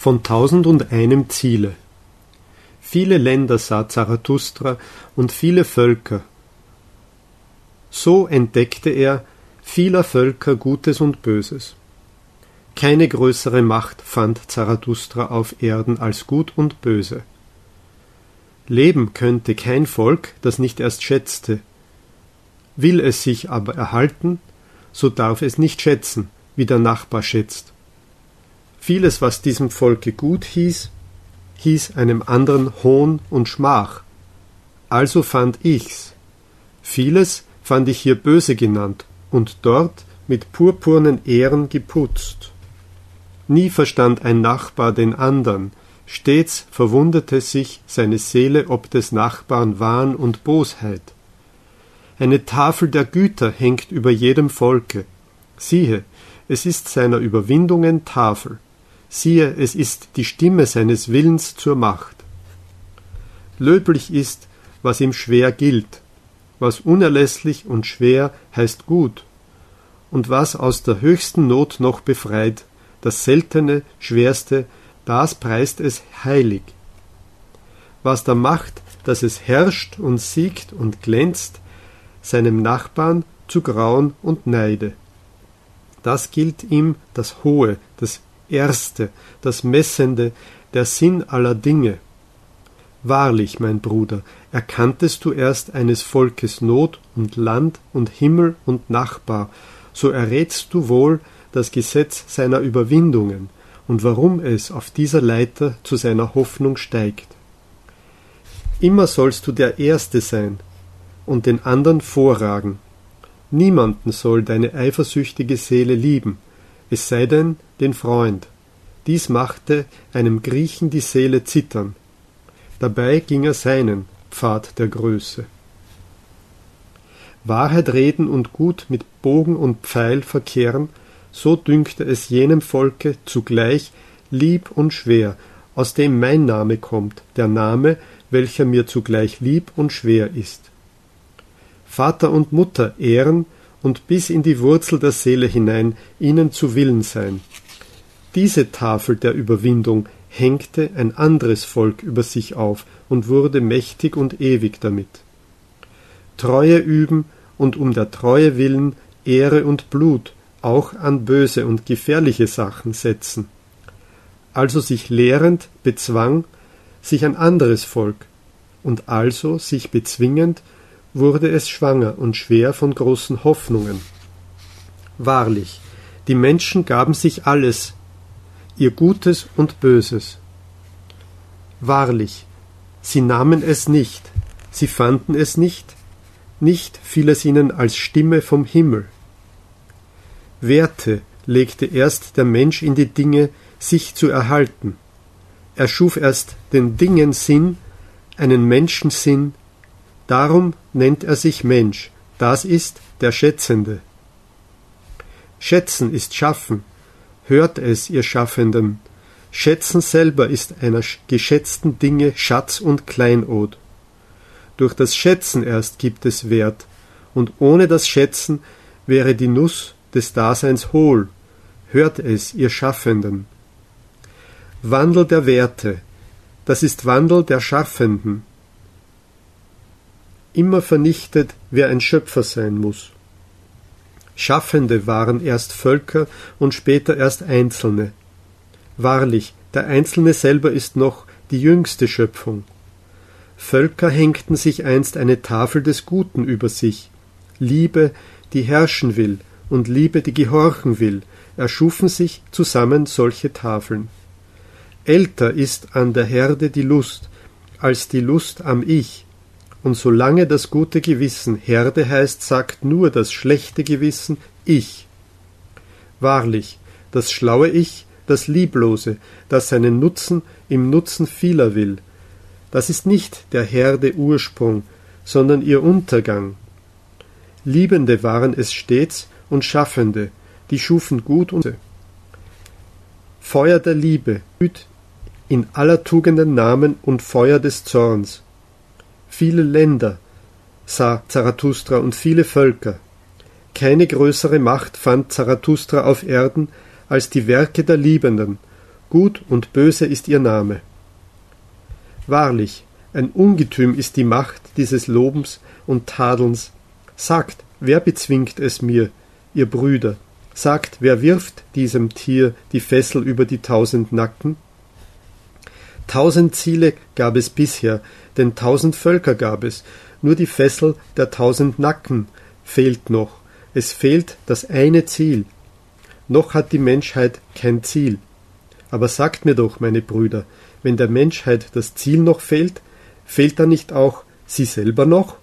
von tausend und einem Ziele. Viele Länder sah Zarathustra und viele Völker. So entdeckte er vieler Völker Gutes und Böses. Keine größere Macht fand Zarathustra auf Erden als Gut und Böse. Leben könnte kein Volk, das nicht erst schätzte. Will es sich aber erhalten, so darf es nicht schätzen, wie der Nachbar schätzt. Vieles, was diesem Volke gut hieß, hieß einem anderen Hohn und Schmach. Also fand ich's. Vieles fand ich hier böse genannt und dort mit purpurnen Ehren geputzt. Nie verstand ein Nachbar den andern, stets verwunderte sich seine Seele ob des Nachbarn Wahn und Bosheit. Eine Tafel der Güter hängt über jedem Volke. Siehe, es ist seiner Überwindungen Tafel siehe, es ist die Stimme seines Willens zur Macht. Löblich ist, was ihm schwer gilt, was unerlässlich und schwer heißt gut, und was aus der höchsten Not noch befreit, das seltene, schwerste, das preist es heilig. Was da macht, dass es herrscht und siegt und glänzt, seinem Nachbarn zu Grauen und Neide. Das gilt ihm das Hohe, das Erste, das Messende, der Sinn aller Dinge. Wahrlich, mein Bruder, erkanntest du erst eines Volkes Not und Land und Himmel und Nachbar, so errätst du wohl das Gesetz seiner Überwindungen und warum es auf dieser Leiter zu seiner Hoffnung steigt. Immer sollst du der Erste sein und den andern vorragen. Niemanden soll deine eifersüchtige Seele lieben, es sei denn den Freund. Dies machte einem Griechen die Seele zittern. Dabei ging er seinen Pfad der Größe. Wahrheit reden und gut mit Bogen und Pfeil verkehren, so dünkte es jenem Volke zugleich lieb und schwer, aus dem mein Name kommt, der Name, welcher mir zugleich lieb und schwer ist. Vater und Mutter ehren und bis in die Wurzel der Seele hinein ihnen zu Willen sein. Diese Tafel der Überwindung hängte ein anderes Volk über sich auf und wurde mächtig und ewig damit. Treue üben und um der Treue willen Ehre und Blut auch an böse und gefährliche Sachen setzen. Also sich lehrend bezwang sich ein anderes Volk, und also sich bezwingend wurde es schwanger und schwer von großen Hoffnungen. Wahrlich, die Menschen gaben sich alles, ihr Gutes und Böses. Wahrlich, sie nahmen es nicht, sie fanden es nicht, nicht fiel es ihnen als Stimme vom Himmel. Werte legte erst der Mensch in die Dinge, sich zu erhalten. Er schuf erst den Dingen Sinn, einen Menschensinn, Darum nennt er sich Mensch, das ist der Schätzende. Schätzen ist Schaffen, hört es, ihr Schaffenden. Schätzen selber ist einer geschätzten Dinge Schatz und Kleinod. Durch das Schätzen erst gibt es Wert, und ohne das Schätzen wäre die Nuss des Daseins hohl. Hört es, ihr Schaffenden. Wandel der Werte, das ist Wandel der Schaffenden immer vernichtet, wer ein Schöpfer sein muss. Schaffende waren erst Völker und später erst Einzelne. Wahrlich, der Einzelne selber ist noch die jüngste Schöpfung. Völker hängten sich einst eine Tafel des Guten über sich. Liebe, die herrschen will, und Liebe, die gehorchen will, erschufen sich zusammen solche Tafeln. Älter ist an der Herde die Lust, als die Lust am Ich, und solange das gute Gewissen Herde heißt, sagt nur das schlechte Gewissen Ich. Wahrlich, das schlaue Ich, das Lieblose, das seinen Nutzen im Nutzen vieler will, das ist nicht der Herde Ursprung, sondern ihr Untergang. Liebende waren es stets und Schaffende, die schufen Gut und Feuer der Liebe, in aller Tugenden Namen und Feuer des Zorns, viele Länder sah Zarathustra und viele Völker. Keine größere Macht fand Zarathustra auf Erden als die Werke der Liebenden, gut und böse ist ihr Name. Wahrlich, ein Ungetüm ist die Macht dieses Lobens und Tadelns. Sagt, wer bezwingt es mir, ihr Brüder? Sagt, wer wirft diesem Tier die Fessel über die tausend Nacken? Tausend Ziele gab es bisher, denn tausend Völker gab es, nur die Fessel der tausend Nacken fehlt noch. Es fehlt das eine Ziel. Noch hat die Menschheit kein Ziel. Aber sagt mir doch, meine Brüder, wenn der Menschheit das Ziel noch fehlt, fehlt dann nicht auch sie selber noch?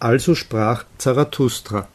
Also sprach Zarathustra.